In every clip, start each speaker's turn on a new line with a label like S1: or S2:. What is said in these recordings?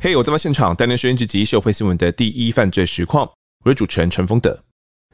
S1: 嘿我在现场，带您收听这集社会新闻的第一犯罪实况。我是主持人陈峰德。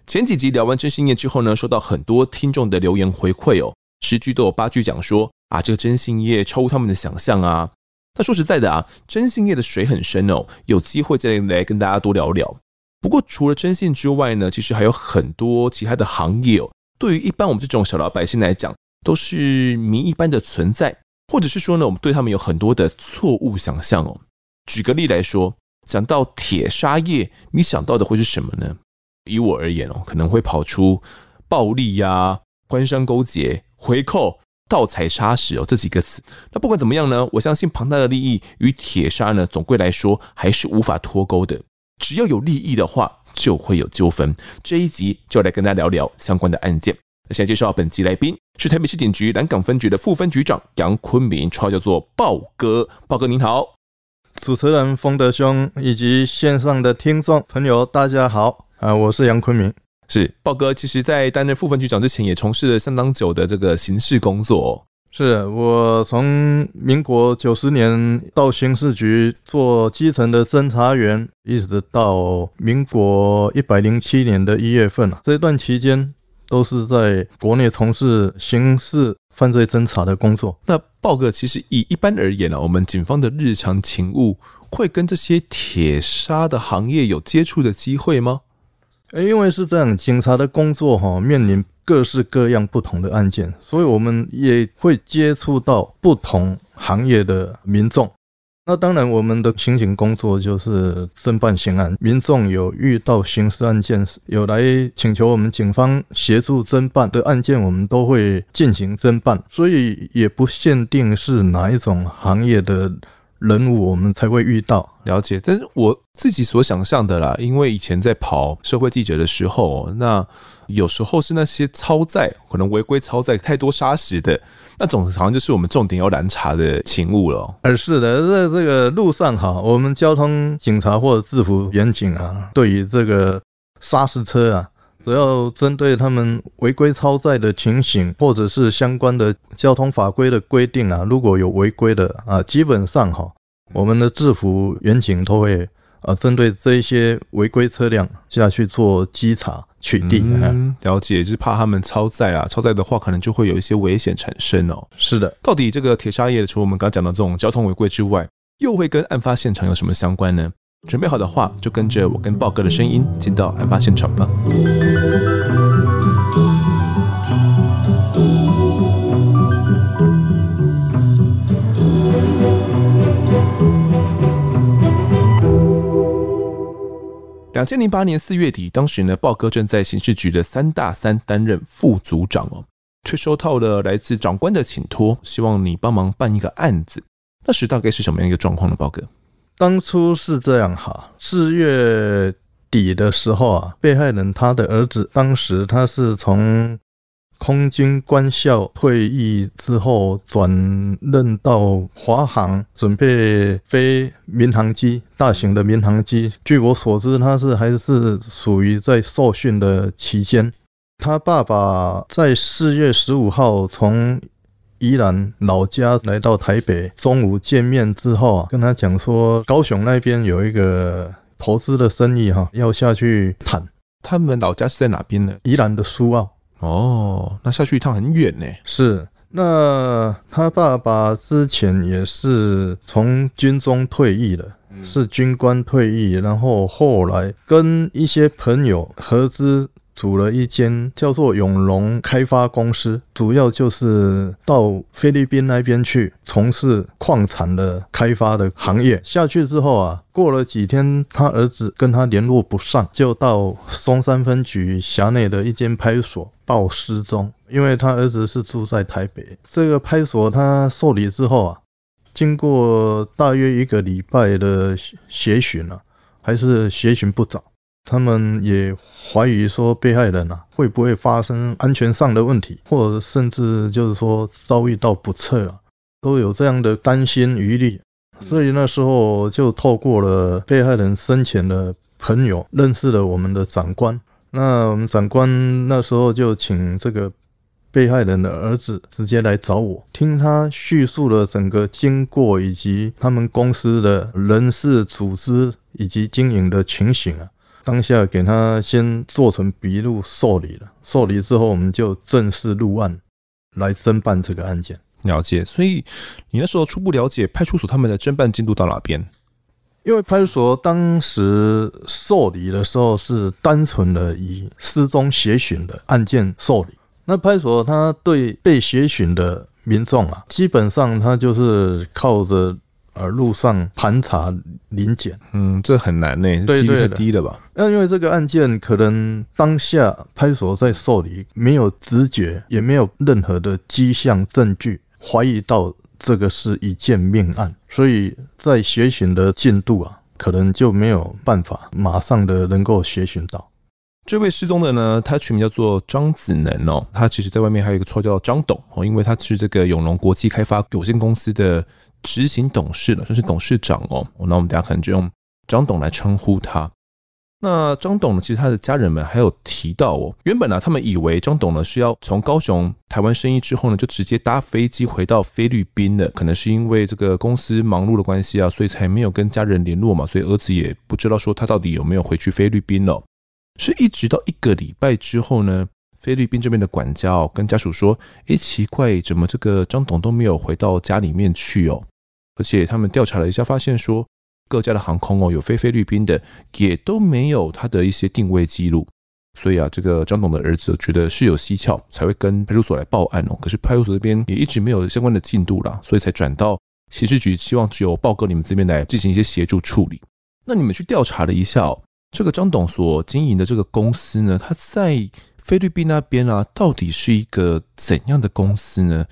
S1: 前几集聊完征信业之后呢，收到很多听众的留言回馈哦，十句都有八句讲说啊，这个征信业超乎他们的想象啊。那说实在的啊，征信业的水很深哦，有机会再来跟大家多聊聊。不过除了征信之外呢，其实还有很多其他的行业哦，对于一般我们这种小老百姓来讲，都是谜一般的存在，或者是说呢，我们对他们有很多的错误想象哦。举个例来说，讲到铁砂业，你想到的会是什么呢？以我而言哦，可能会跑出暴利呀、官商勾结、回扣、盗采砂石哦这几个词。那不管怎么样呢，我相信庞大的利益与铁砂呢，总归来说还是无法脱钩的。只要有利益的话，就会有纠纷。这一集就来跟大家聊聊相关的案件。那现在介绍本集来宾是台北市警局南港分局的副分局长杨坤明，绰号叫做豹哥。豹哥您好。
S2: 主持人丰德兄以及线上的听众朋友，大家好啊！我是杨坤明，
S1: 是豹哥。其实，在担任副分局长之前，也从事了相当久的这个刑事工作哦。
S2: 是我从民国九十年到刑事局做基层的侦查员，一直到民国一百零七年的一月份啊，这段期间都是在国内从事刑事。犯罪侦查的工作，
S1: 那豹哥其实以一般而言呢、啊，我们警方的日常勤务会跟这些铁砂的行业有接触的机会吗？
S2: 因为是这样，警察的工作哈，面临各式各样不同的案件，所以我们也会接触到不同行业的民众。那当然，我们的刑警工作就是侦办刑案。民众有遇到刑事案件，有来请求我们警方协助侦办的案件，我们都会进行侦办。所以也不限定是哪一种行业的人物，我们才会遇到。
S1: 了解，但是我自己所想象的啦，因为以前在跑社会记者的时候，那有时候是那些超载，可能违规超载太多砂石的。那种好像就是我们重点要拦查的勤务了。
S2: 而是的，在这个路上哈，我们交通警察或者制服员警啊，对于这个砂石车啊，只要针对他们违规超载的情形，或者是相关的交通法规的规定啊，如果有违规的啊，基本上哈，我们的制服员警都会啊，针对这一些违规车辆下去做稽查。取缔，
S1: 嗯，了解，就是怕他们超载啊，超载的话，可能就会有一些危险产生哦。
S2: 是的，
S1: 到底这个铁砂业，除了我们刚刚讲的这种交通违规之外，又会跟案发现场有什么相关呢？准备好的话，就跟着我跟豹哥的声音进到案发现场吧。两千零八年四月底，当时呢，豹哥正在刑事局的三大三担任副组长哦，却收到了来自长官的请托，希望你帮忙办一个案子。那时大概是什么样一个状况呢？豹哥，
S2: 当初是这样哈，四月底的时候啊，被害人他的儿子，当时他是从。空军官校退役之后，转任到华航，准备飞民航机，大型的民航机。据我所知，他是还是属于在受训的期间。他爸爸在四月十五号从宜兰老家来到台北，中午见面之后啊，跟他讲说，高雄那边有一个投资的生意哈，要下去谈。
S1: 他们老家是在哪边呢？
S2: 宜兰的苏澳。
S1: 哦，那下去一趟很远呢。
S2: 是，那他爸爸之前也是从军中退役的，是军官退役，然后后来跟一些朋友合资。组了一间叫做永隆开发公司，主要就是到菲律宾那边去从事矿产的开发的行业。下去之后啊，过了几天，他儿子跟他联络不上，就到松山分局辖内的一间派出所报失踪。因为他儿子是住在台北，这个派出所他受理之后啊，经过大约一个礼拜的协寻啊，还是协寻不着。他们也怀疑说，被害人啊会不会发生安全上的问题，或者甚至就是说遭遇到不测啊，都有这样的担心余虑。所以那时候就透过了被害人生前的朋友，认识了我们的长官。那我们长官那时候就请这个被害人的儿子直接来找我，听他叙述了整个经过以及他们公司的人事组织以及经营的情形啊。当下给他先做成笔录受理了，受理之后我们就正式入案来侦办这个案件。
S1: 了解，所以你那时候初步了解派出所他们的侦办进度到哪边？
S2: 因为派出所当时受理的时候是单纯的以失踪协寻的案件受理。那派出所他对被协寻的民众啊，基本上他就是靠着呃路上盘查临检，
S1: 嗯，这很难呢，几率太低了吧？
S2: 那因为这个案件可能当下派出所在受理，没有直觉，也没有任何的迹象证据，怀疑到这个是一件命案，所以在协寻的进度啊，可能就没有办法马上的能够协寻到。
S1: 这位失踪的呢，他取名叫做张子能哦，他其实在外面还有一个绰号叫张董哦，因为他是这个永隆国际开发有限公司的执行董事了，就是董事长哦。那我们等下可能就用张董来称呼他。那张董呢，其实他的家人们还有提到哦，原本呢，他们以为张董呢是要从高雄台湾生意之后呢，就直接搭飞机回到菲律宾的，可能是因为这个公司忙碌的关系啊，所以才没有跟家人联络嘛，所以儿子也不知道说他到底有没有回去菲律宾了。是一直到一个礼拜之后呢，菲律宾这边的管家跟家属说：“诶，奇怪，怎么这个张董都没有回到家里面去哦？而且他们调查了一下，发现说各家的航空哦有飞菲律宾的，也都没有他的一些定位记录。所以啊，这个张董的儿子觉得事有蹊跷，才会跟派出所来报案哦。可是派出所这边也一直没有相关的进度啦，所以才转到刑事局，希望只有报告你们这边来进行一些协助处理。那你们去调查了一下哦。”这个张董所经营的这个公司呢，他在菲律宾那边啊，到底是一个怎样的公司呢？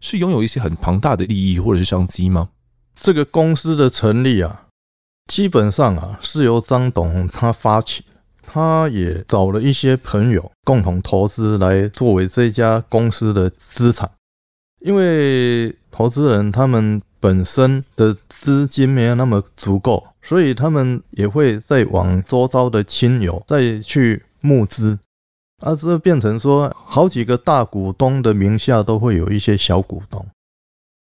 S1: 是拥有一些很庞大的利益或者是商机吗？
S2: 这个公司的成立啊，基本上啊是由张董他发起，他也找了一些朋友共同投资来作为这家公司的资产，因为投资人他们本身的资金没有那么足够。所以他们也会再往周遭的亲友再去募资，啊，这变成说好几个大股东的名下都会有一些小股东。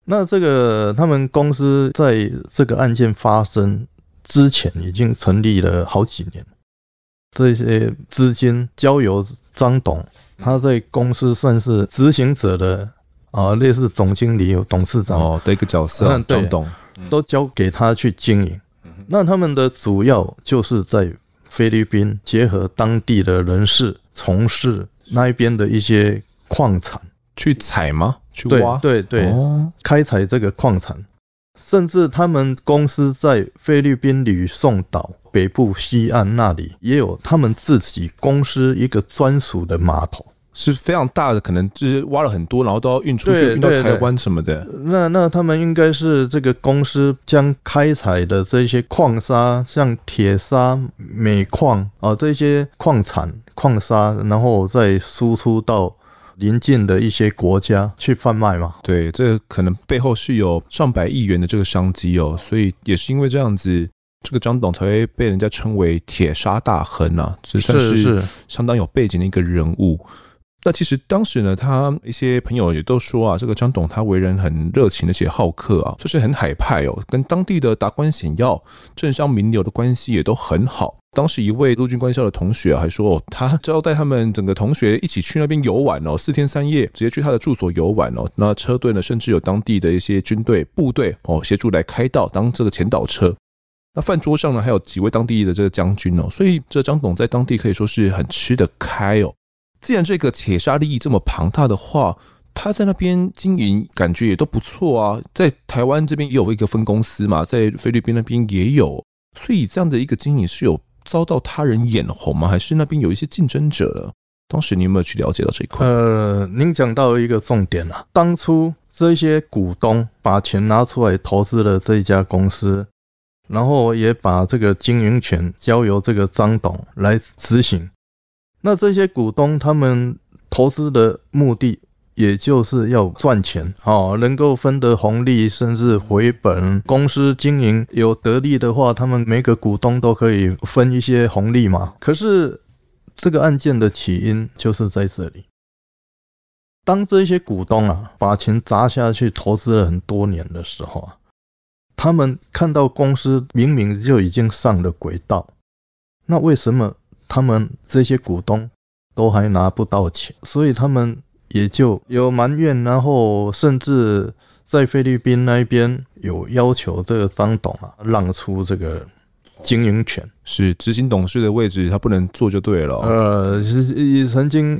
S2: 那这个他们公司在这个案件发生之前已经成立了好几年，这些资金交由张董，他在公司算是执行者的啊，类似总经理、有董事长
S1: 哦的一个角色，张董
S2: 都交给他去经营。那他们的主要就是在菲律宾结合当地的人士，从事那一边的一些矿产，
S1: 去采吗？去挖？
S2: 对对对，哦、开采这个矿产，甚至他们公司在菲律宾吕宋岛北部西岸那里也有他们自己公司一个专属的码头。
S1: 是非常大的，可能就是挖了很多，然后都要运出去，运到台湾什么的。
S2: 那那他们应该是这个公司将开采的这些矿砂，像铁砂、镁矿啊这些矿产矿砂，然后再输出到邻近的一些国家去贩卖嘛。
S1: 对，这可能背后是有上百亿元的这个商机哦。所以也是因为这样子，这个张董才会被人家称为铁砂大亨啊，这算是相当有背景的一个人物。那其实当时呢，他一些朋友也都说啊，这个张董他为人很热情，而且好客啊，就是很海派哦，跟当地的达官显要、政商名流的关系也都很好。当时一位陆军官校的同学，还说他招待他们整个同学一起去那边游玩哦，四天三夜，直接去他的住所游玩哦。那车队呢，甚至有当地的一些军队部队哦协助来开道，当这个前导车。那饭桌上呢，还有几位当地的这个将军哦，所以这张董在当地可以说是很吃得开哦。既然这个铁砂利益这么庞大的话，他在那边经营感觉也都不错啊。在台湾这边也有一个分公司嘛，在菲律宾那边也有，所以这样的一个经营是有遭到他人眼红吗？还是那边有一些竞争者？当时你有没有去了解到这一块？
S2: 呃，您讲到一个重点了，当初这些股东把钱拿出来投资了这一家公司，然后也把这个经营权交由这个张董来执行。那这些股东他们投资的目的，也就是要赚钱，哦，能够分得红利，甚至回本。公司经营有得利的话，他们每个股东都可以分一些红利嘛。可是这个案件的起因就是在这里，当这些股东啊把钱砸下去投资了很多年的时候啊，他们看到公司明明就已经上了轨道，那为什么他们这些股东都还拿不到钱？所以他们也就有埋怨，然后甚至在菲律宾那边有要求这个张董啊让出这个。经营权
S1: 是执行董事的位置，他不能做就对了。
S2: 呃，也曾经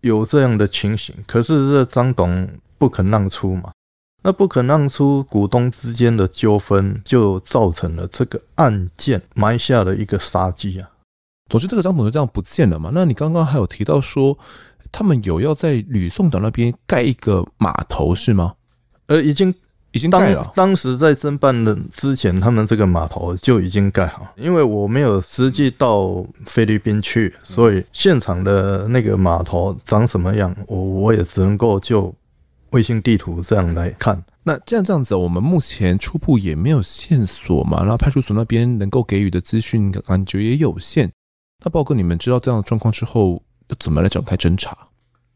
S2: 有这样的情形，可是这张董不肯让出嘛，那不肯让出，股东之间的纠纷就造成了这个案件埋下了一个杀机啊。
S1: 总之，这个张董就这样不见了嘛。那你刚刚还有提到说，他们有要在吕宋岛那边盖一个码头是吗？
S2: 呃，已经。
S1: 已经盖了。
S2: 当时在侦办的之前，他们这个码头就已经盖好。因为我没有实际到菲律宾去，所以现场的那个码头长什么样，我我也只能够就卫星地图这样来看。
S1: 那这样这样子，我们目前初步也没有线索嘛。然后派出所那边能够给予的资讯感觉也有限。那豹哥你们知道这样的状况之后，要怎么来展开侦查？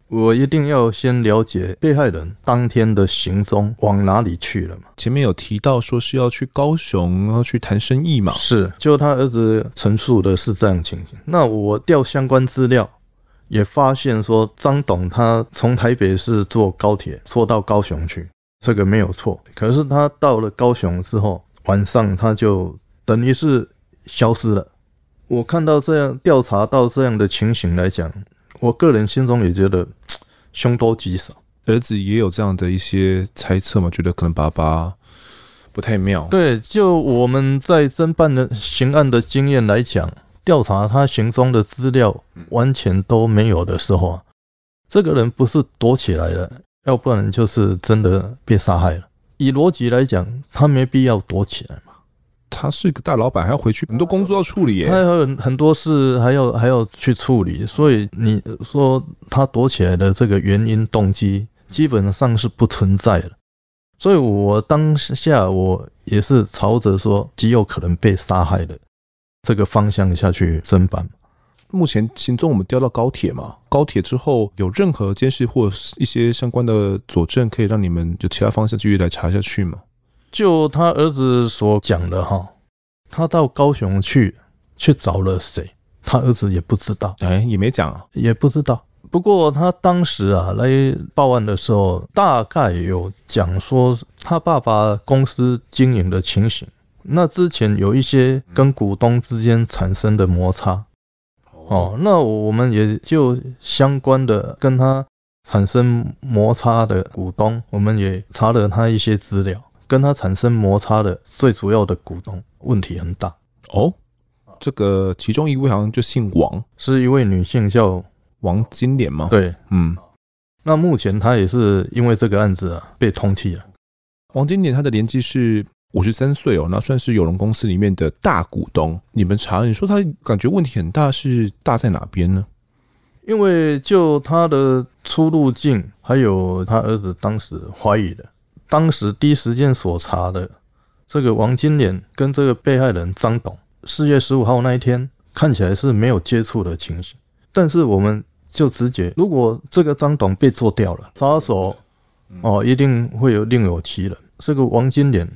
S2: 我一定要先了解被害人当天的行踪往哪里去了嘛？
S1: 前面有提到说是要去高雄，然后去谈生意嘛？
S2: 是，就他儿子陈述的是这样情形。那我调相关资料，也发现说张董他从台北市坐高铁坐到高雄去，这个没有错。可是他到了高雄之后，晚上他就等于是消失了。我看到这样调查到这样的情形来讲。我个人心中也觉得 凶多吉少，
S1: 儿子也有这样的一些猜测嘛，觉得可能爸爸不太妙。
S2: 对，就我们在侦办的刑案的经验来讲，调查他行踪的资料完全都没有的时候啊，这个人不是躲起来了，要不然就是真的被杀害了。以逻辑来讲，他没必要躲起来。
S1: 他是一个大老板，还要回去，很多工作要处理耶，
S2: 还有很很多事还要还要去处理，所以你说他躲起来的这个原因动机基本上是不存在的。所以我当下我也是朝着说极有可能被杀害的这个方向下去侦办。
S1: 目前行踪我们调到高铁嘛，高铁之后有任何监视或一些相关的佐证，可以让你们有其他方向继续来查下去吗？
S2: 就他儿子所讲的哈，他到高雄去去找了谁？他儿子也不知道，
S1: 哎，也没讲啊，
S2: 也不知道。不过他当时啊来报案的时候，大概有讲说他爸爸公司经营的情形。那之前有一些跟股东之间产生的摩擦，哦，那我们也就相关的跟他产生摩擦的股东，我们也查了他一些资料。跟他产生摩擦的最主要的股东问题很大
S1: 哦，这个其中一位好像就姓王，
S2: 是一位女性叫
S1: 王金莲吗？
S2: 对，
S1: 嗯，
S2: 那目前她也是因为这个案子啊被通缉了。
S1: 王金莲她的年纪是五十三岁哦，那算是友龙公司里面的大股东。你们查，你说她感觉问题很大，是大在哪边呢？
S2: 因为就她的出入境，还有她儿子当时怀疑的。当时第一时间所查的这个王金莲跟这个被害人张董，四月十五号那一天看起来是没有接触的情形，但是我们就直觉，如果这个张董被做掉了，杀手哦一定会有另有其人。这个王金莲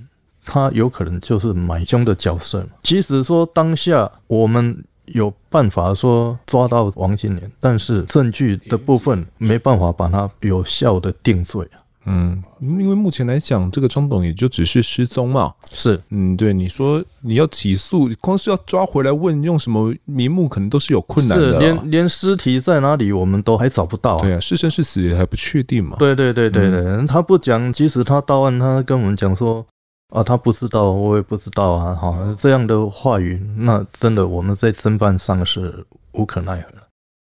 S2: 他有可能就是买凶的角色。即使说当下我们有办法说抓到王金莲，但是证据的部分没办法把他有效的定罪啊。
S1: 嗯，因为目前来讲，这个张董也就只是失踪嘛。
S2: 是，
S1: 嗯，对，你说你要起诉，光是要抓回来问用什么名目，可能都是有困难的。是，
S2: 连连尸体在哪里，我们都还找不到。
S1: 对啊，是生是死也还不确定嘛。
S2: 对对对对对，嗯、他不讲，即使他到案，他跟我们讲说啊，他不知道，我也不知道啊，哈，这样的话语，那真的我们在侦办上是无可奈何。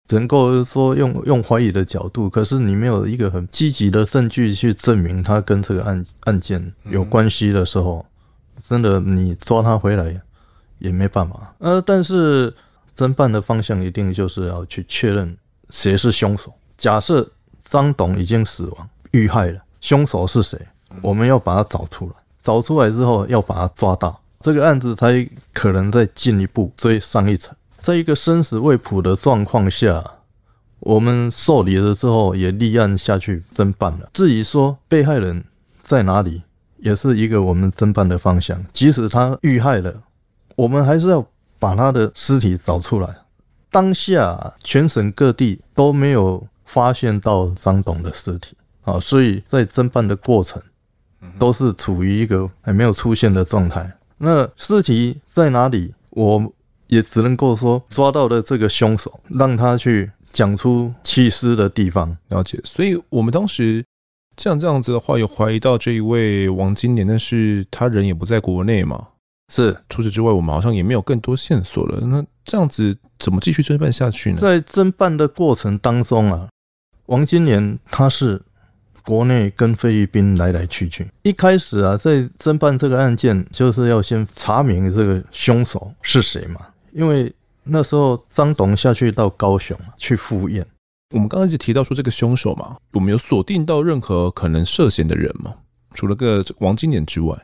S2: 只能够说用用怀疑的角度，可是你没有一个很积极的证据去证明他跟这个案案件有关系的时候，真的你抓他回来也没办法。呃，但是侦办的方向一定就是要去确认谁是凶手。假设张董已经死亡遇害了，凶手是谁？我们要把他找出来，找出来之后要把他抓到，这个案子才可能再进一步追上一层。在一个生死未卜的状况下，我们受理了之后也立案下去侦办了。至于说被害人在哪里，也是一个我们侦办的方向。即使他遇害了，我们还是要把他的尸体找出来。当下全省各地都没有发现到张董的尸体啊，所以在侦办的过程都是处于一个还没有出现的状态。那尸体在哪里？我也只能够说抓到了这个凶手，让他去讲出弃尸的地方。
S1: 了解。所以我们当时这样这样子的话，有怀疑到这一位王金莲，但是他人也不在国内嘛。
S2: 是，
S1: 除此之外，我们好像也没有更多线索了。那这样子怎么继续侦办下去呢？
S2: 在侦办的过程当中啊，王金莲他是国内跟菲律宾来来去去。一开始啊，在侦办这个案件，就是要先查明这个凶手是谁嘛。因为那时候张董下去到高雄去赴宴。
S1: 我们刚刚一直提到说这个凶手嘛，我们有锁定到任何可能涉嫌的人吗？除了个王金莲之外。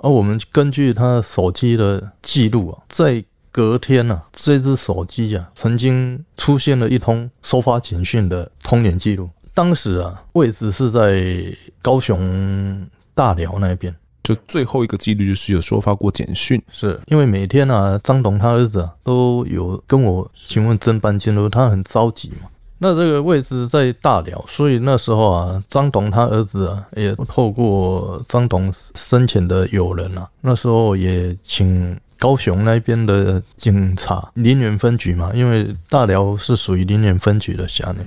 S2: 而我们根据他手机的记录啊，在隔天啊，这只手机啊，曾经出现了一通收发简讯的通联记录。当时啊，位置是在高雄大寮那边。
S1: 就最后一个记录就是有收发过简讯，
S2: 是因为每天啊，张董他儿子啊都有跟我询问侦办进度，他很着急嘛。那这个位置在大寮，所以那时候啊，张董他儿子啊，也透过张董生前的友人啊，那时候也请高雄那边的警察林园分局嘛，因为大寮是属于林园分局的辖内，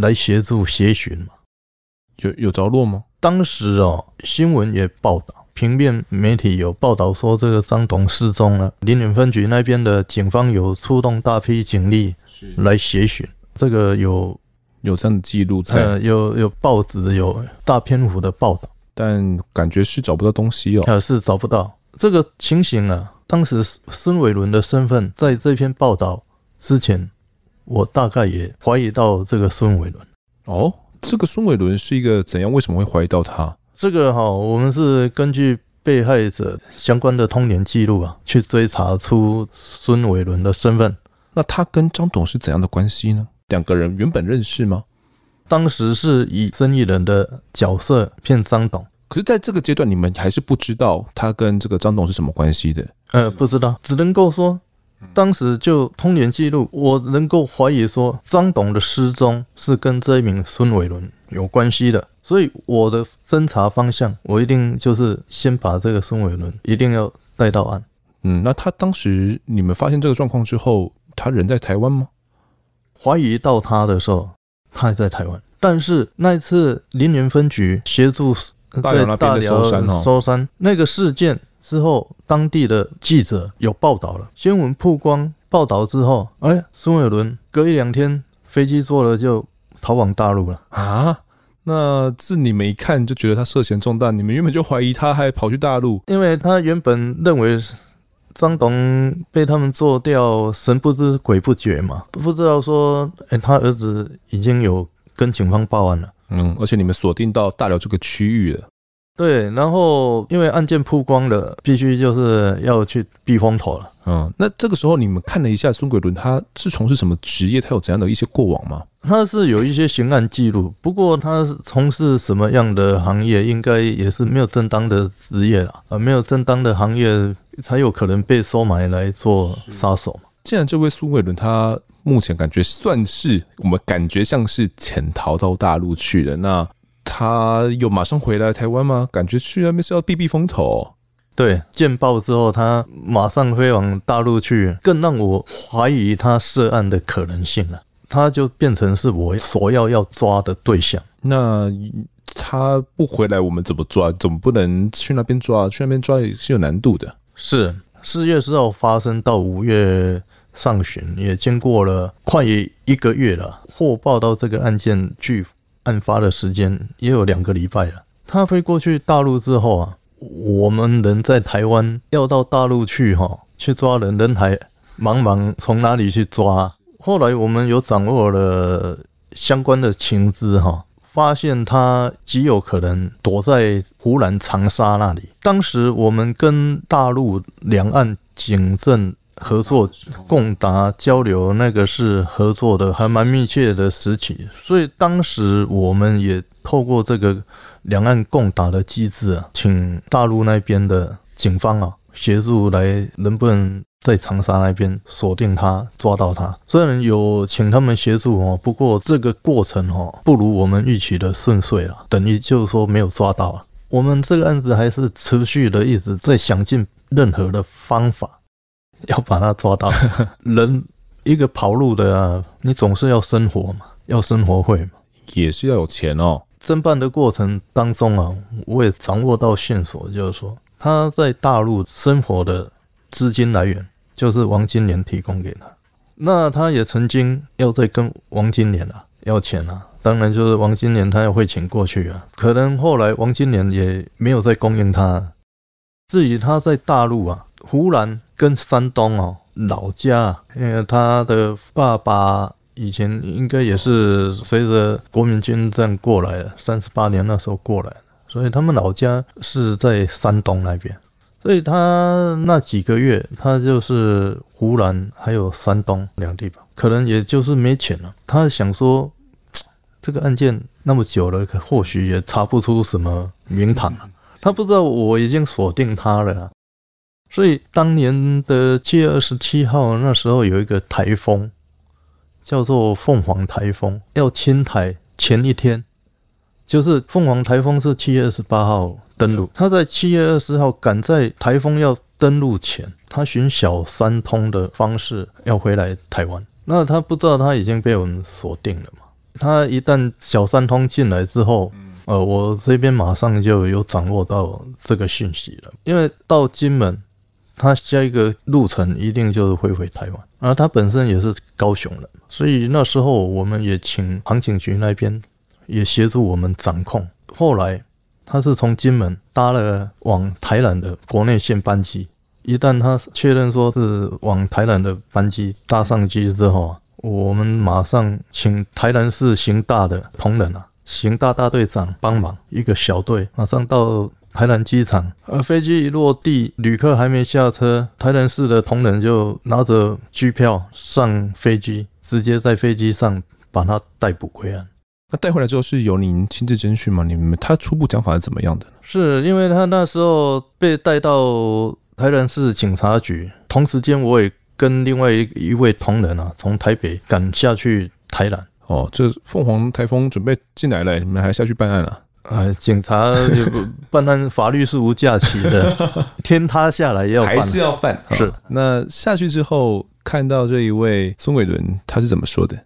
S2: 来协助协寻嘛。
S1: 有有着落吗？
S2: 当时哦，新闻也报道，平面媒体有报道说这个张董失踪了，林园分局那边的警方有出动大批警力来协寻。这个有
S1: 有这样的记录在，
S2: 呃，有有报纸有大篇幅的报道，
S1: 但感觉是找不到东西哦。
S2: 呃，是找不到这个情形啊。当时孙伟伦的身份在这篇报道之前，我大概也怀疑到这个孙伟伦。
S1: 哦，这个孙伟伦是一个怎样？为什么会怀疑到他？
S2: 这个哈，我们是根据被害者相关的通联记录啊，去追查出孙伟伦的身份。
S1: 那他跟张董是怎样的关系呢？两个人原本认识吗？
S2: 当时是以生意人的角色骗张董，
S1: 可是在这个阶段，你们还是不知道他跟这个张董是什么关系的。
S2: 呃，不知道，只能够说，当时就通联记录，我能够怀疑说张董的失踪是跟这一名孙伟伦有关系的，所以我的侦查方向，我一定就是先把这个孙伟伦一定要带到案。
S1: 嗯，那他当时你们发现这个状况之后，他人在台湾吗？
S2: 怀疑到他的时候，他还在台湾。但是那一次林园分局协助在大寮收山，收山那个事件之后，当地的记者有报道了，新闻曝光报道之后，哎，孙伟伦隔一两天飞机坐了就逃往大陆了
S1: 啊！那自你们一看就觉得他涉嫌重大，你们原本就怀疑他还跑去大陆，
S2: 因为他原本认为。张董被他们做掉，神不知鬼不觉嘛，不知道说，哎，他儿子已经有跟警方报案了。
S1: 嗯，而且你们锁定到大寮这个区域了。
S2: 对，然后因为案件曝光了，必须就是要去避风头了。
S1: 嗯，那这个时候你们看了一下孙桂伦，他是从事什么职业？他有怎样的一些过往吗？
S2: 他是有一些刑案记录，不过他是从事什么样的行业，应该也是没有正当的职业了啊，没有正当的行业才有可能被收买来做杀手嘛。
S1: 既然这位孙伟伦他目前感觉算是我们感觉像是潜逃到大陆去了，那。他有马上回来台湾吗？感觉去那边是要避避风头哦。
S2: 对，见报之后，他马上飞往大陆去，更让我怀疑他涉案的可能性了。他就变成是我所要要抓的对象。
S1: 那他不回来，我们怎么抓？总不能去那边抓，去那边抓也是有难度的。
S2: 是四月四号发生到五月上旬，也经过了快一个月了。获报到这个案件距。案发的时间也有两个礼拜了。他飞过去大陆之后啊，我们人在台湾要到大陆去哈，去抓人，人还茫茫，从哪里去抓？后来我们有掌握了相关的情资哈，发现他极有可能躲在湖南长沙那里。当时我们跟大陆两岸警政合作、共达交流，那个是合作的，还蛮密切的时期。所以当时我们也透过这个两岸共打的机制啊，请大陆那边的警方啊协助来，能不能在长沙那边锁定他、抓到他？虽然有请他们协助哦，不过这个过程哦不如我们预期的顺遂了，等于就是说没有抓到。我们这个案子还是持续的一直在想尽任何的方法。要把他抓到，人一个跑路的啊，你总是要生活嘛，要生活费嘛，
S3: 也是要有钱哦。
S2: 侦办的过程当中啊，我也掌握到线索，就是说他在大陆生活的资金来源就是王金莲提供给他。那他也曾经要再跟王金莲啊要钱啊，当然就是王金莲他要汇钱过去啊，可能后来王金莲也没有再供应他。至于他在大陆啊，忽然。跟山东哦老家，因为他的爸爸以前应该也是随着国民军这样过来的，三十八年那时候过来的，所以他们老家是在山东那边，所以他那几个月他就是湖南还有山东两地吧，可能也就是没钱了。他想说这个案件那么久了，可或许也查不出什么名堂了。他不知道我已经锁定他了。所以当年的七月二十七号，那时候有一个台风，叫做凤凰台风，要侵台前一天，就是凤凰台风是七月二十八号登陆，他在七月二十号赶在台风要登陆前，他寻小三通的方式要回来台湾。那他不知道他已经被我们锁定了嘛？他一旦小三通进来之后，呃，我这边马上就有掌握到这个讯息了，因为到金门。他下一个路程一定就是会回台湾，而他本身也是高雄人，所以那时候我们也请航警局那边也协助我们掌控。后来他是从金门搭了往台南的国内线班机，一旦他确认说是往台南的班机搭上机之后，我们马上请台南市刑大的同仁啊，刑大大队长帮忙，一个小队马上到。台南机场，而飞机一落地，旅客还没下车，台南市的同仁就拿着机票上飞机，直接在飞机上把他逮捕归案。
S3: 那带回来之后是由您亲自侦讯吗？你们他初步讲法是怎么样的？
S2: 是因为他那时候被带到台南市警察局，同时间我也跟另外一一位同仁啊，从台北赶下去台南。
S3: 哦，这凤凰台风准备进来了，你们还下去办案啊？
S2: 呃，警察办案，法律是无假期的，天塌下来也要办，
S3: 还是要犯。是，那下去之后看到这一位孙伟伦，他是怎么说的？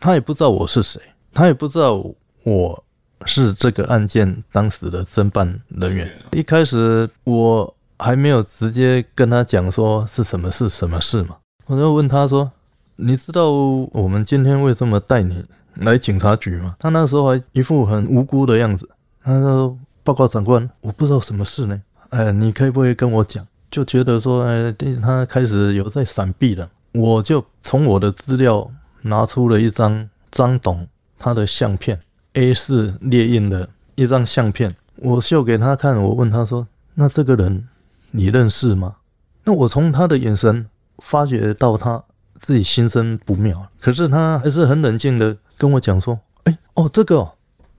S2: 他也不知道我是谁，他也不知道我是这个案件当时的侦办人员。一开始我还没有直接跟他讲说是什么事什么事嘛，我就问他说：“你知道我们今天为什么带你？”来警察局嘛，他那时候还一副很无辜的样子。他说：“报告长官，我不知道什么事呢。哎，你可以不可以跟我讲？”就觉得说，哎，他开始有在闪避了。我就从我的资料拿出了一张张董他的相片，A4 列印的一张相片，我秀给他看。我问他说：“那这个人你认识吗？”那我从他的眼神发觉到他自己心生不妙，可是他还是很冷静的。跟我讲说，哎、欸，哦，这个，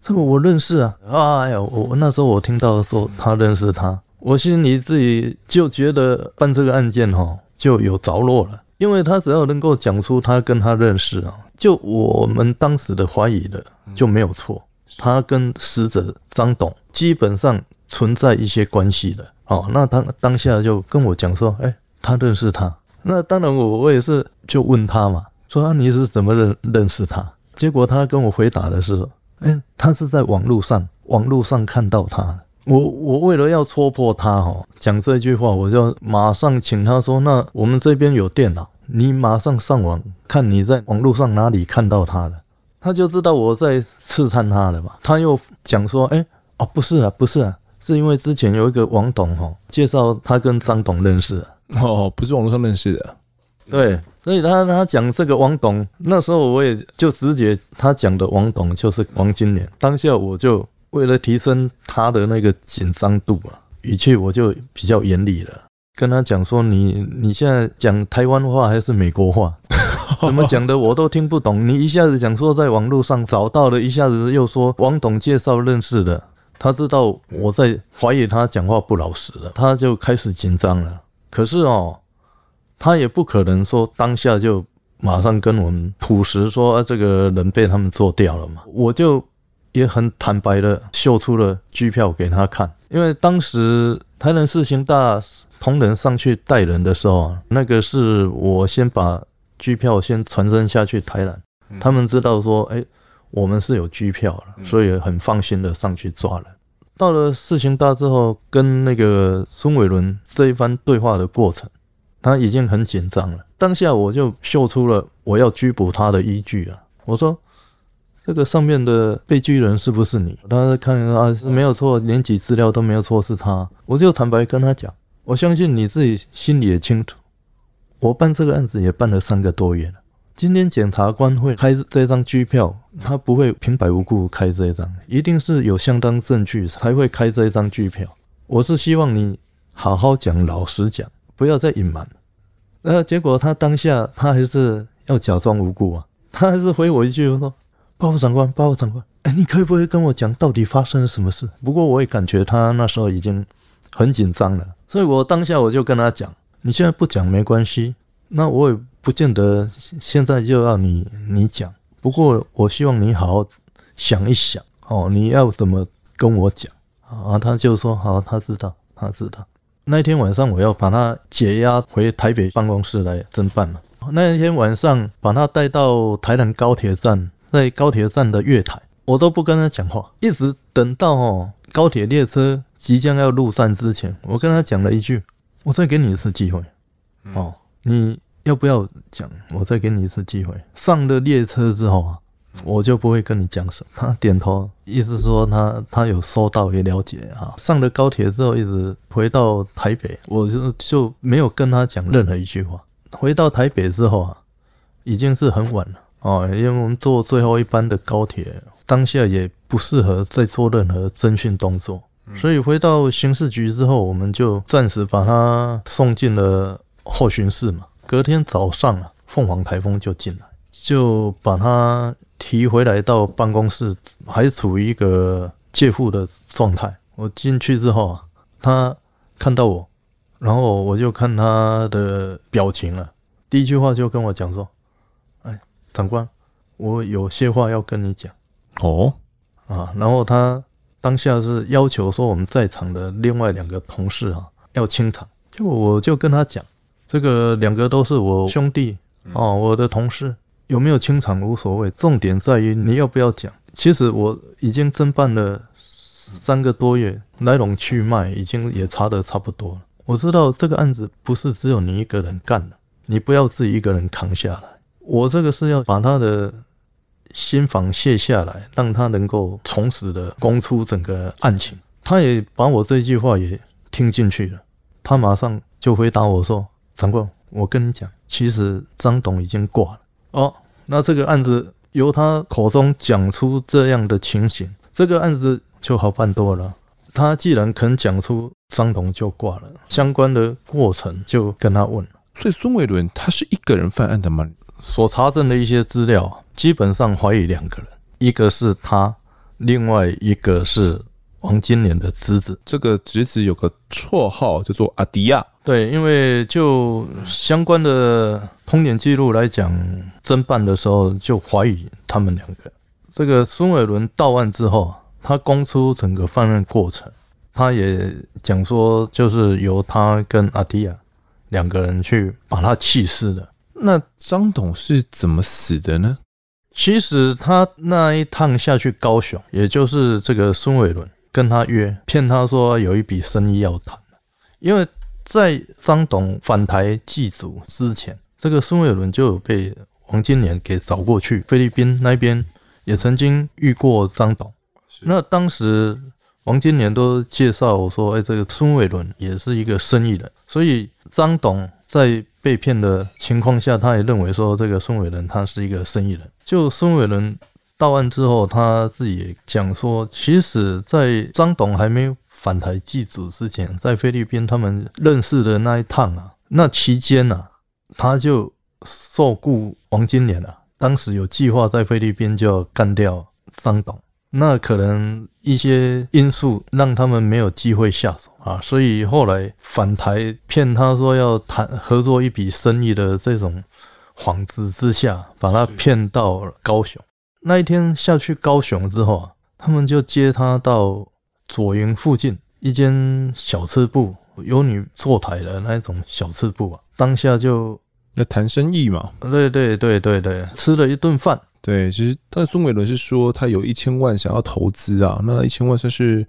S2: 这个我认识啊，哎呀，我那时候我听到说他认识他，我心里自己就觉得办这个案件哈就有着落了，因为他只要能够讲出他跟他认识啊，就我们当时的怀疑的就没有错，他跟死者张董基本上存在一些关系的，哦，那当当下就跟我讲说，哎、欸，他认识他，那当然我我也是就问他嘛，说啊你是怎么认认识他？结果他跟我回答的是，哎，他是在网络上，网络上看到他。我我为了要戳破他哦，讲这句话，我就马上请他说，那我们这边有电脑，你马上上网看你在网络上哪里看到他的，他就知道我在刺探他了嘛。他又讲说，哎，哦，不是啊，不是啊，是因为之前有一个王董哈介绍他跟张董认识，
S3: 哦，不是网络上认识的，
S2: 对。所以他他讲这个王董，那时候我也就直觉他讲的王董就是王金莲。当下我就为了提升他的那个紧张度啊，语气我就比较严厉了。跟他讲说你：“你你现在讲台湾话还是美国话？怎么讲的我都听不懂。你一下子讲说在网络上找到了，一下子又说王董介绍认识的，他知道我在怀疑他讲话不老实了，他就开始紧张了。可是哦，他也不可能说当下就马上跟我们朴实说，啊，这个人被他们做掉了嘛。我就也很坦白的秀出了机票给他看，因为当时台南市刑大。同仁上去带人的时候，那个是我先把机票先传真下去台南，他们知道说，哎，我们是有机票了，所以很放心的上去抓人。到了事情大之后，跟那个孙伟伦这一番对话的过程，他已经很紧张了。当下我就秀出了我要拘捕他的依据啊，我说这个上面的被拘人是不是你？他看啊，是没有错，连几资料都没有错，是他。我就坦白跟他讲。我相信你自己心里也清楚，我办这个案子也办了三个多月了。今天检察官会开这张拘票，他不会平白无故开这张，一定是有相当证据才会开这张拘票。我是希望你好好讲，老实讲，不要再隐瞒。呃，结果他当下他还是要假装无辜啊，他还是回我一句我说：“报告长官，报告长官，哎，你可以不可以跟我讲到底发生了什么事？”不过我也感觉他那时候已经很紧张了。所以我当下我就跟他讲，你现在不讲没关系，那我也不见得现在就要你你讲。不过我希望你好好想一想哦，你要怎么跟我讲啊？他就说好，他知道，他知道。那天晚上我要把他解押回台北办公室来侦办嘛。那一天晚上把他带到台南高铁站，在高铁站的月台，我都不跟他讲话，一直等到哦高铁列车。即将要入站之前，我跟他讲了一句：“我再给你一次机会，哦，你要不要讲？我再给你一次机会。上了列车之后啊，我就不会跟你讲什么。”他点头，意思说他他有收到，也了解哈。上了高铁之后，一直回到台北，我就就没有跟他讲任何一句话。回到台北之后啊，已经是很晚了哦，因为我们坐最后一班的高铁，当下也不适合再做任何侦讯动作。所以回到刑事局之后，我们就暂时把他送进了候询室嘛。隔天早上啊，凤凰台风就进来，就把他提回来到办公室，还处于一个借户的状态。我进去之后啊，他看到我，然后我就看他的表情了，第一句话就跟我讲说：“哎，长官，我有些话要跟你讲。”哦，啊，然后他。当下是要求说我们在场的另外两个同事啊要清场，就我就跟他讲，这个两个都是我兄弟哦，我的同事有没有清场无所谓，重点在于你要不要讲。其实我已经侦办了三个多月，来龙去脉已经也查得差不多了。我知道这个案子不是只有你一个人干的，你不要自己一个人扛下来。我这个是要把他的。心防卸下来，让他能够从实的供出整个案情。他也把我这句话也听进去了，他马上就回答我说：“长官，我跟你讲，其实张董已经挂了。”哦，那这个案子由他口中讲出这样的情形，这个案子就好办多了。他既然肯讲出张彤就挂了，相关的过程就跟他问。
S3: 所以孙伟伦他是一个人犯案的吗？
S2: 所查证的一些资料。基本上怀疑两个人，一个是他，另外一个是王金莲的侄子。
S3: 这个侄子有个绰号叫做阿迪亚。
S2: 对，因为就相关的通联记录来讲，侦办的时候就怀疑他们两个。这个孙伟伦到案之后，他供出整个犯案过程，他也讲说，就是由他跟阿迪亚两个人去把他气死的。
S3: 那张董是怎么死的呢？
S2: 其实他那一趟下去高雄，也就是这个孙伟伦跟他约，骗他说有一笔生意要谈。因为在张董返台祭祖之前，这个孙伟伦就有被王金莲给找过去菲律宾那边，也曾经遇过张董。那当时王金莲都介绍我说：“哎，这个孙伟伦也是一个生意人。”所以张董在被骗的情况下，他也认为说这个孙伟伦他是一个生意人。就孙伟伦到案之后，他自己也讲说，其实，在张董还没返台祭祖之前，在菲律宾他们认识的那一趟啊，那期间啊，他就受雇王金莲了、啊。当时有计划在菲律宾就要干掉张董，那可能一些因素让他们没有机会下手啊，所以后来返台骗他说要谈合作一笔生意的这种幌子之下，把他骗到高雄。那一天下去高雄之后啊，他们就接他到左营附近一间小吃部，有女坐台的那种小吃部啊，当下就。
S3: 要谈生意嘛？
S2: 对对对对对，吃了一顿饭。
S3: 对，其实但孙伟伦是说他有一千万想要投资啊，那一千万算是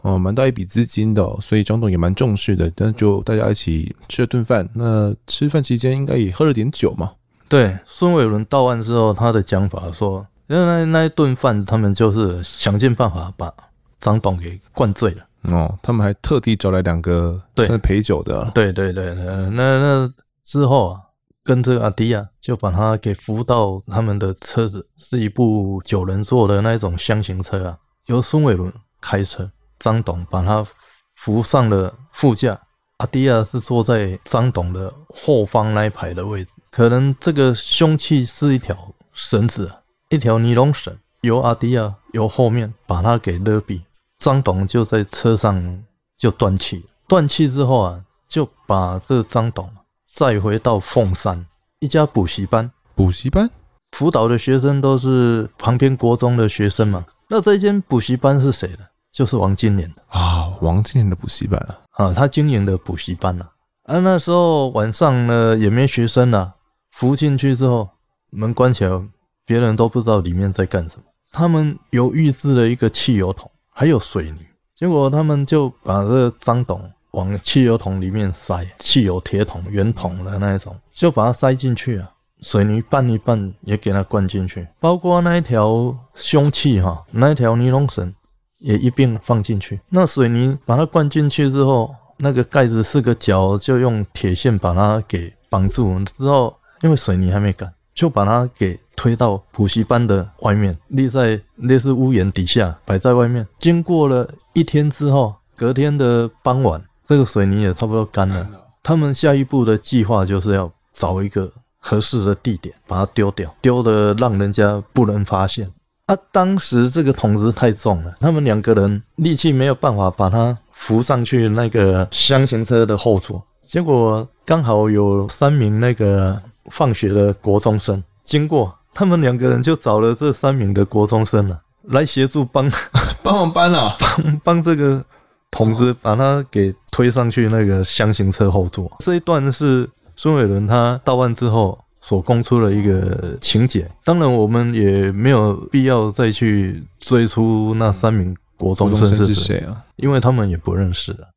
S3: 哦蛮大一笔资金的，所以张董也蛮重视的。但就大家一起吃了顿饭，那吃饭期间应该也喝了点酒嘛。
S2: 对，孙伟伦到案之后，他的讲法说，因为那那一顿饭，他们就是想尽办法把张董给灌醉了。
S3: 哦，他们还特地找来两个对陪酒的。
S2: 对对对对，那那之后啊。跟这个阿迪亚就把他给扶到他们的车子，是一部九人座的那种箱型车啊，由孙伟伦开车，张董把他扶上了副驾，阿迪亚是坐在张董的后方那一排的位置。可能这个凶器是一条绳子啊，一条尼龙绳，由阿迪亚由后面把他给勒毙，张董就在车上就断气，断气之后啊，就把这张董。再回到凤山一家补习班，
S3: 补习班
S2: 辅导的学生都是旁边国中的学生嘛。那这间补习班是谁的？就是王金莲的
S3: 啊，王金莲的补习班啊，
S2: 啊，他经营的补习班啊。啊，那时候晚上呢也没学生了，扶进去之后门关起来，别人都不知道里面在干什么。他们有预制了一个汽油桶，还有水泥，结果他们就把这个张董。往汽油桶里面塞汽油铁桶、圆桶的那一种，就把它塞进去啊。水泥拌一拌，也给它灌进去，包括那一条凶器哈，那一条尼龙绳也一并放进去。那水泥把它灌进去之后，那个盖子四个角就用铁线把它给绑住。之后因为水泥还没干，就把它给推到补习班的外面，立在类似屋檐底下，摆在外面。经过了一天之后，隔天的傍晚。这个水泥也差不多干了，他们下一步的计划就是要找一个合适的地点把它丢掉，丢的让人家不能发现。啊，当时这个桶子太重了，他们两个人力气没有办法把它扶上去那个箱型车的后座，结果刚好有三名那个放学的国中生经过，他们两个人就找了这三名的国中生了来协助帮
S3: 帮忙搬了，
S2: 帮帮这个。童子把他给推上去那个箱型车后座，这一段是孙伟伦他到案之后所供出的一个情节。当然，我们也没有必要再去追出那三名国中生是谁啊，因为他们也不认识啊。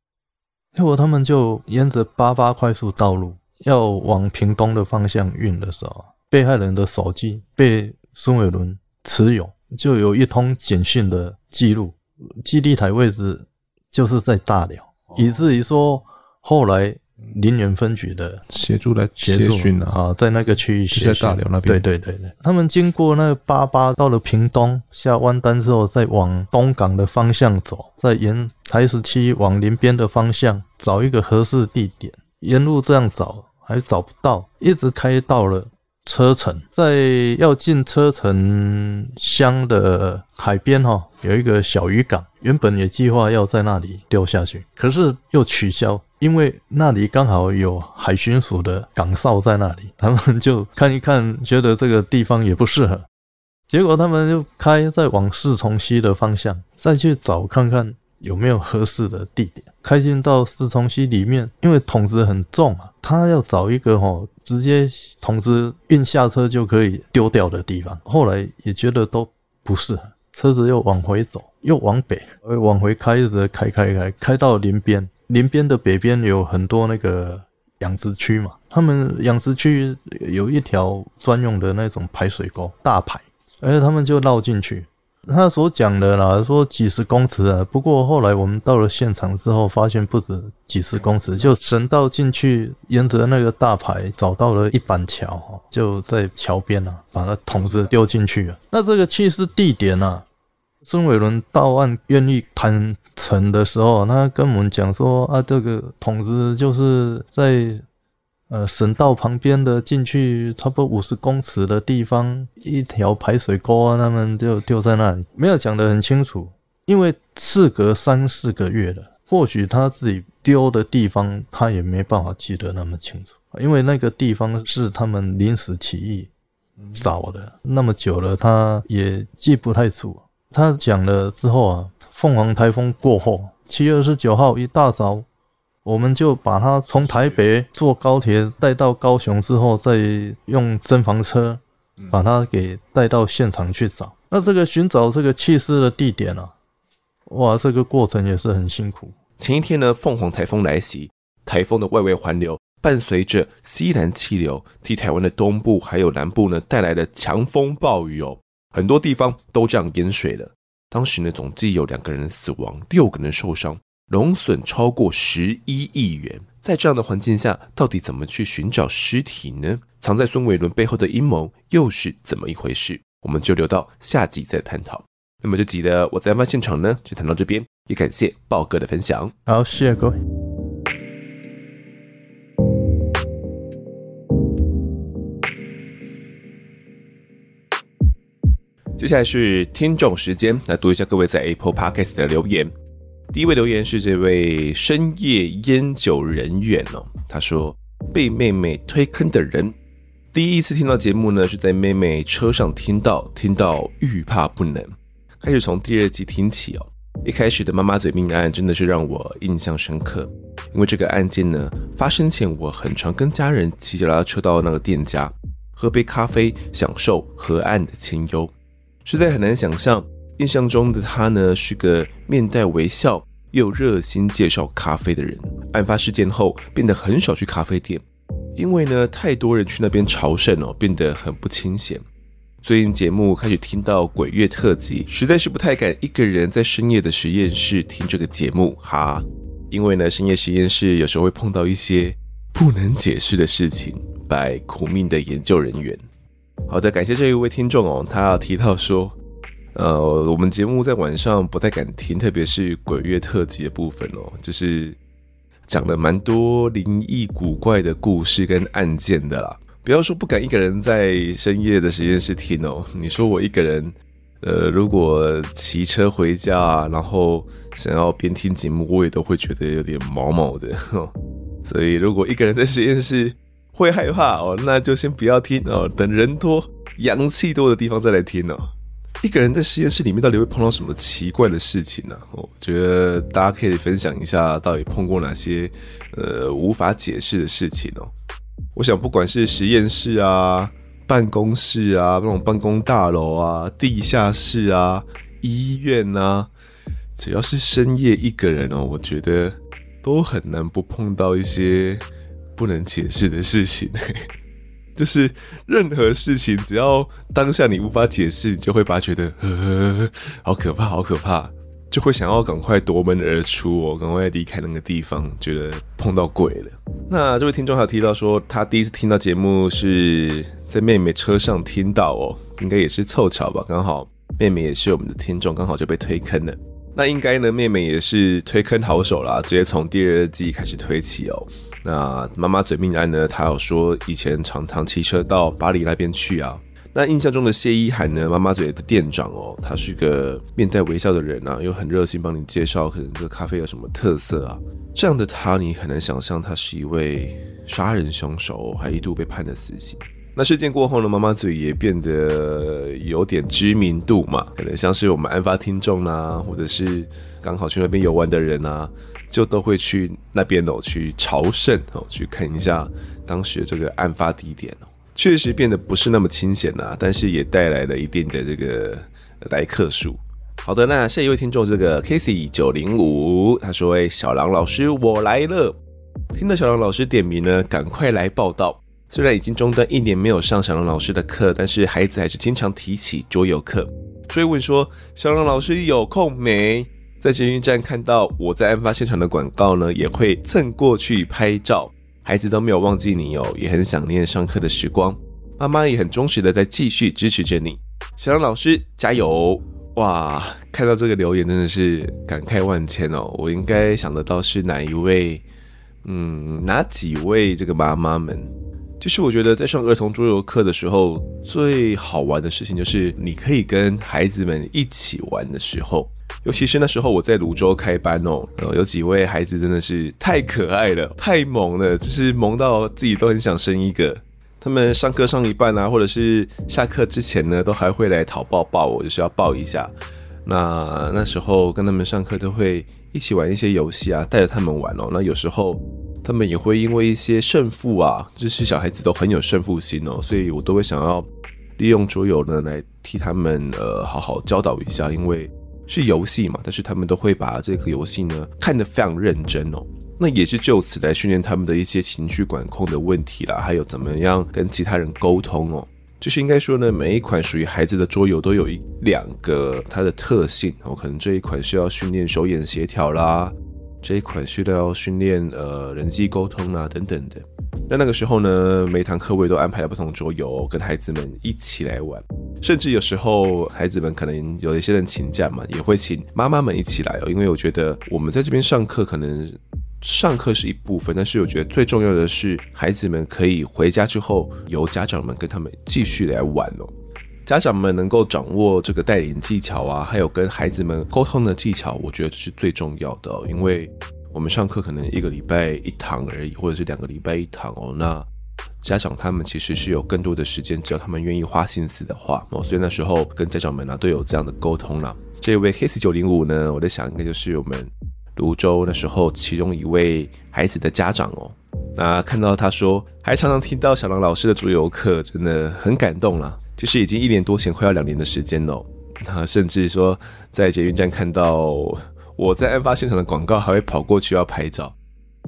S2: 结果他们就沿着八八快速道路要往屏东的方向运的时候，被害人的手机被孙伟伦持有，就有一通简讯的记录，基地台位置。就是在大寮，以至于说后来林园分局的
S3: 协助来协讯
S2: 啊，在那个区域
S3: 协在大寮那边。
S2: 对对对对，他们经过那个八八到了屏东下弯单之后，再往东港的方向走，再沿台十七往林边的方向找一个合适地点，沿路这样找还找不到，一直开到了。车城在要进车城乡的海边哈，有一个小渔港，原本也计划要在那里钓下去，可是又取消，因为那里刚好有海巡署的岗哨在那里，他们就看一看，觉得这个地方也不适合，结果他们就开再往四重溪的方向再去找看看有没有合适的地点，开进到四重溪里面，因为桶子很重啊，他要找一个哈。直接桶子运下车就可以丢掉的地方，后来也觉得都不适合，车子又往回走，又往北，往回开一直开开开，开到林边，林边的北边有很多那个养殖区嘛，他们养殖区有一条专用的那种排水沟，大排，而且他们就绕进去。他所讲的啦，说几十公尺啊，不过后来我们到了现场之后，发现不止几十公尺，就省道进去，沿着那个大牌找到了一板桥，就在桥边啊，把那桶子丢进去了。那这个弃尸地点啊，孙伟伦到案愿意坦诚的时候，他跟我们讲说啊，这个桶子就是在呃省道旁边的进去差不多五十公尺的地方一条排水沟啊，他们就丢在那里，没有讲得很清楚，因为事隔三四个月了，或许他自己丢的地方他也没办法记得那么清楚，因为那个地方是他们临时起意找的，那么久了他也记不太住。他讲了之后啊，凤凰台风过后，七月二十九号一大早，我们就把他从台北坐高铁带到高雄之后，再用侦防车把他给带到现场去找。那这个寻找这个弃尸的地点啊，哇，这个过程也是很辛苦。
S3: 前一天呢，凤凰台风来袭，台风的外围环流伴随着西南气流，替台湾的东部还有南部呢带来了强风暴雨哦。很多地方都这样淹水了。当时呢，总计有两个人死亡，六个人受伤，农损超过十一亿元。在这样的环境下，到底怎么去寻找尸体呢？藏在孙伟伦背后的阴谋又是怎么一回事？我们就留到下集再探讨。那么这集的我在案发现场呢，就谈到这边，也感谢豹哥的分享。
S2: 好，谢谢各位。
S3: 接下来是听众时间，来读一下各位在 Apple Podcast 的留言。第一位留言是这位深夜烟酒人员哦，他说被妹妹推坑的人，第一次听到节目呢是在妹妹车上听到，听到欲罢不能，开始从第二集听起哦。一开始的妈妈嘴命案真的是让我印象深刻，因为这个案件呢发生前，我很常跟家人骑脚踏车到那个店家喝杯咖啡，享受河岸的清幽。实在很难想象，印象中的他呢是个面带微笑又热心介绍咖啡的人。案发事件后，变得很少去咖啡店，因为呢太多人去那边朝圣哦，变得很不清闲。最近节目开始听到鬼月特辑，实在是不太敢一个人在深夜的实验室听这个节目哈，因为呢深夜实验室有时候会碰到一些不能解释的事情，拜苦命的研究人员。好的，感谢这一位听众哦，他提到说，呃，我们节目在晚上不太敢听，特别是鬼月特辑的部分哦，就是讲了蛮多灵异古怪的故事跟案件的啦。不要说不敢一个人在深夜的实验室听哦，你说我一个人，呃，如果骑车回家，然后想要边听节目，我也都会觉得有点毛毛的。所以如果一个人在实验室，会害怕哦，那就先不要听哦，等人多、阳气多的地方再来听哦。一个人在实验室里面，到底会碰到什么奇怪的事情呢？我觉得大家可以分享一下，到底碰过哪些呃无法解释的事情哦。我想，不管是实验室啊、办公室啊、那种办公大楼啊、地下室啊、医院啊，只要是深夜一个人哦，我觉得都很难不碰到一些。不能解释的事情，就是任何事情，只要当下你无法解释，你就会把觉得呃，好可怕，好可怕，就会想要赶快夺门而出哦，赶快离开那个地方，觉得碰到鬼了。那这位听众还有提到说，他第一次听到节目是在妹妹车上听到哦，应该也是凑巧吧，刚好妹妹也是我们的听众，刚好就被推坑了。那应该呢，妹妹也是推坑好手啦，直接从第二季开始推起哦。那妈妈嘴命案呢？他有说以前常常骑车到巴黎那边去啊。那印象中的谢依涵呢？妈妈嘴的店长哦，他是个面带微笑的人啊，又很热心帮你介绍，可能这个咖啡有什么特色啊。这样的他，你很难想象他是一位杀人凶手，还一度被判了死刑。那事件过后呢，妈妈嘴也变得有点知名度嘛，可能像是我们案发听众啊，或者是刚好去那边游玩的人啊。就都会去那边哦，去朝圣哦，去看一下当时这个案发地点哦，确实变得不是那么清闲呐，但是也带来了一定的这个来客数。好的，那下一位听众这个 Casey 九零五，他说：“哎，小狼老师，我来了。”听到小狼老师点名呢，赶快来报道。虽然已经中断一年没有上小狼老师的课，但是孩子还是经常提起桌游课，追问说：“小狼老师有空没？”在捷运站看到我在案发现场的广告呢，也会蹭过去拍照。孩子都没有忘记你哦，也很想念上课的时光。妈妈也很忠实的在继续支持着你。小狼老师加油！哇，看到这个留言真的是感慨万千哦！我应该想得到是哪一位，嗯，哪几位这个妈妈们？就是我觉得在上儿童桌游课的时候，最好玩的事情就是你可以跟孩子们一起玩的时候，尤其是那时候我在泸州开班哦，有几位孩子真的是太可爱了，太萌了，就是萌到自己都很想生一个。他们上课上一半啊，或者是下课之前呢，都还会来讨抱抱我，就是要抱一下。那那时候跟他们上课都会一起玩一些游戏啊，带着他们玩哦。那有时候他们也会因为一些胜负啊，就是小孩子都很有胜负心哦，所以我都会想要利用桌游呢来替他们呃好好教导一下，因为是游戏嘛，但是他们都会把这个游戏呢看得非常认真哦。那也是就此来训练他们的一些情绪管控的问题啦，还有怎么样跟其他人沟通哦。就是应该说呢，每一款属于孩子的桌游都有一两个它的特性哦。可能这一款需要训练手眼协调啦，这一款需要训练呃人际沟通啊等等的。那那个时候呢，每堂课我也都安排了不同桌游，跟孩子们一起来玩。甚至有时候孩子们可能有一些人请假嘛，也会请妈妈们一起来哦。因为我觉得我们在这边上课可能。上课是一部分，但是我觉得最重要的是，孩子们可以回家之后，由家长们跟他们继续来玩哦。家长们能够掌握这个带领技巧啊，还有跟孩子们沟通的技巧，我觉得这是最重要的。因为我们上课可能一个礼拜一堂而已，或者是两个礼拜一堂哦。那家长他们其实是有更多的时间，只要他们愿意花心思的话哦。所以那时候跟家长们呢都有这样的沟通啦。这位 Case 九零五呢，我在想应该就是我们。泸州那时候，其中一位孩子的家长哦，那看到他说，还常常听到小狼老师的足游课，真的很感动了。其实已经一年多前，快要两年的时间了。那甚至说，在捷运站看到我在案发现场的广告，还会跑过去要拍照，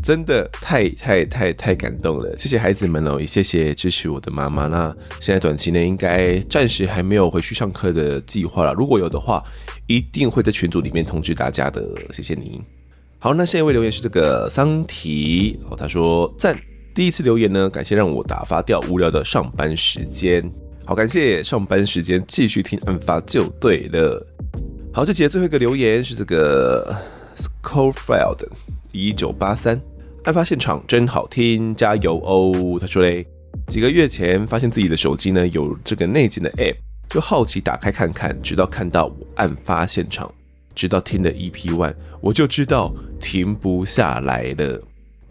S3: 真的太太太太感动了。谢谢孩子们哦，也谢谢支持我的妈妈。那现在短期内应该暂时还没有回去上课的计划了，如果有的话，一定会在群组里面通知大家的。谢谢您。好，那下一位留言是这个桑提哦，他说赞，第一次留言呢，感谢让我打发掉无聊的上班时间。好，感谢上班时间继续听案发就对了。好，这节最后一个留言是这个 Scofield 一九八三，案发现场真好听，加油哦。他说嘞，几个月前发现自己的手机呢有这个内建的 App，就好奇打开看看，直到看到案发现场。直到听了 EP One，我就知道停不下来了。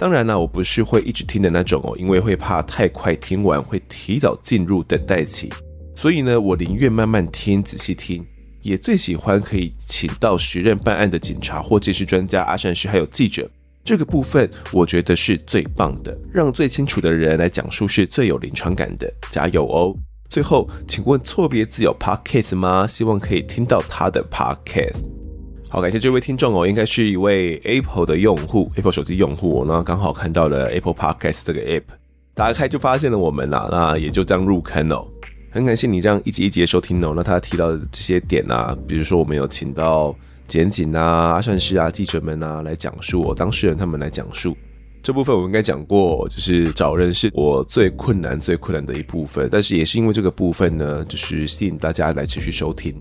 S3: 当然啦，我不是会一直听的那种哦，因为会怕太快听完会提早进入等待期。所以呢，我宁愿慢慢听，仔细听。也最喜欢可以请到时任办案的警察或技师专家、阿善师还有记者。这个部分我觉得是最棒的，让最清楚的人来讲述是最有临场感的。加油哦！最后，请问错别字有 Podcast 吗？希望可以听到他的 Podcast。好，感谢这位听众哦，应该是一位 Apple 的用户，Apple 手机用户。那刚好看到了 Apple Podcast 这个 App，打开就发现了我们啦，那也就这样入坑哦。很感谢你这样一集一集的收听哦。那他提到的这些点啊，比如说我们有请到剪警啊、阿善师啊、记者们啊来讲述，哦，当事人他们来讲述这部分，我应该讲过，就是找人是我最困难、最困难的一部分。但是也是因为这个部分呢，就是吸引大家来继续收听。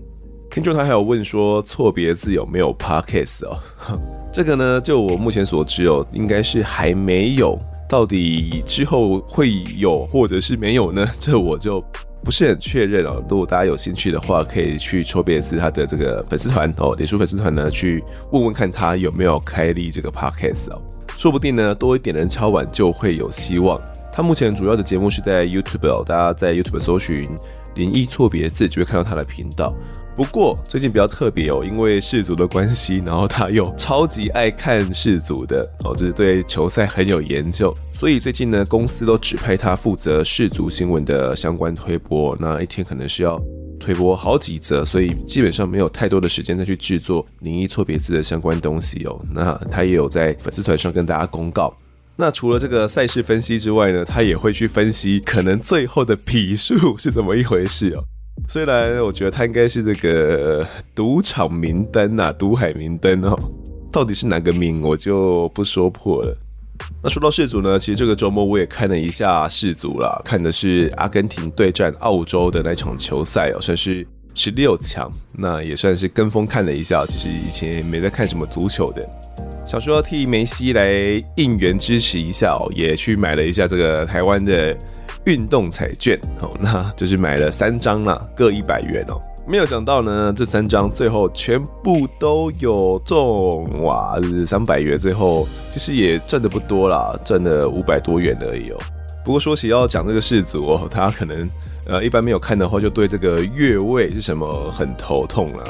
S3: 听众他还有问说错别字有没有 podcast 哦？这个呢，就我目前所知哦，应该是还没有。到底之后会有或者是没有呢？这我就不是很确认哦。如果大家有兴趣的话，可以去错别字他的这个粉丝团哦，脸书粉丝团呢，去问问看他有没有开立这个 podcast 哦。说不定呢，多一点人敲碗就会有希望。他目前主要的节目是在 YouTube 哦，大家在 YouTube 搜寻灵异错别字就会看到他的频道。不过最近比较特别哦，因为世足的关系，然后他又超级爱看世足的哦，就是对球赛很有研究，所以最近呢，公司都指派他负责世足新闻的相关推播，那一天可能是要推播好几则，所以基本上没有太多的时间再去制作灵异错别字的相关东西哦。那他也有在粉丝团上跟大家公告。那除了这个赛事分析之外呢，他也会去分析可能最后的 比数是怎么一回事哦。虽然我觉得他应该是这个赌场明灯呐，赌海明灯哦，到底是哪个明我就不说破了。那说到世足呢，其实这个周末我也看了一下世足啦，看的是阿根廷对战澳洲的那场球赛哦，算是十六强，那也算是跟风看了一下。其实以前也没在看什么足球的，想说替梅西来应援支持一下哦，也去买了一下这个台湾的运动彩券哦，那就是买了三张啦，各一百元哦。没有想到呢，这三张最后全部都有中哇！三百元最后其实也赚的不多啦，赚了五百多元而已哦。不过说起要讲这个世足哦，大家可能呃一般没有看的话，就对这个越位是什么很头痛了。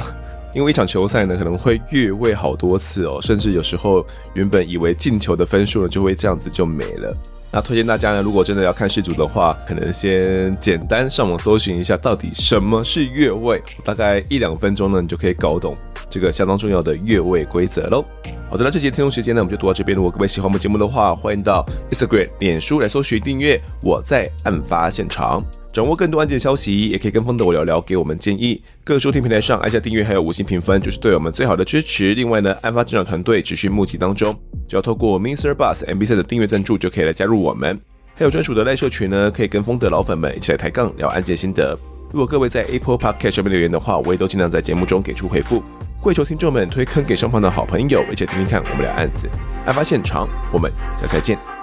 S3: 因为一场球赛呢，可能会越位好多次哦，甚至有时候原本以为进球的分数呢，就会这样子就没了。那推荐大家呢，如果真的要看世足的话，可能先简单上网搜寻一下，到底什么是越位，大概一两分钟呢，你就可以搞懂这个相当重要的越位规则喽。好的，那这节听众时间呢，我们就读到这边。如果各位喜欢我们节目的话，欢迎到 Instagram、脸书来搜寻订阅。我在案发现场，掌握更多案件消息，也可以跟风的我聊聊，给我们建议。各收听平台上按下订阅，还有五星评分，就是对我们最好的支持。另外呢，案发现场团队持续募集当中。只要透过 Mr. Bus MBC 的订阅赞助，就可以来加入我们。还有专属的赖社群呢，可以跟风的老粉们一起来抬杠聊案件心得。如果各位在 Apple Podcast 上面留言的话，我也都尽量在节目中给出回复。跪求听众们推坑给身旁的好朋友，一起听听看我们俩案子。案发现场，我们下次再见。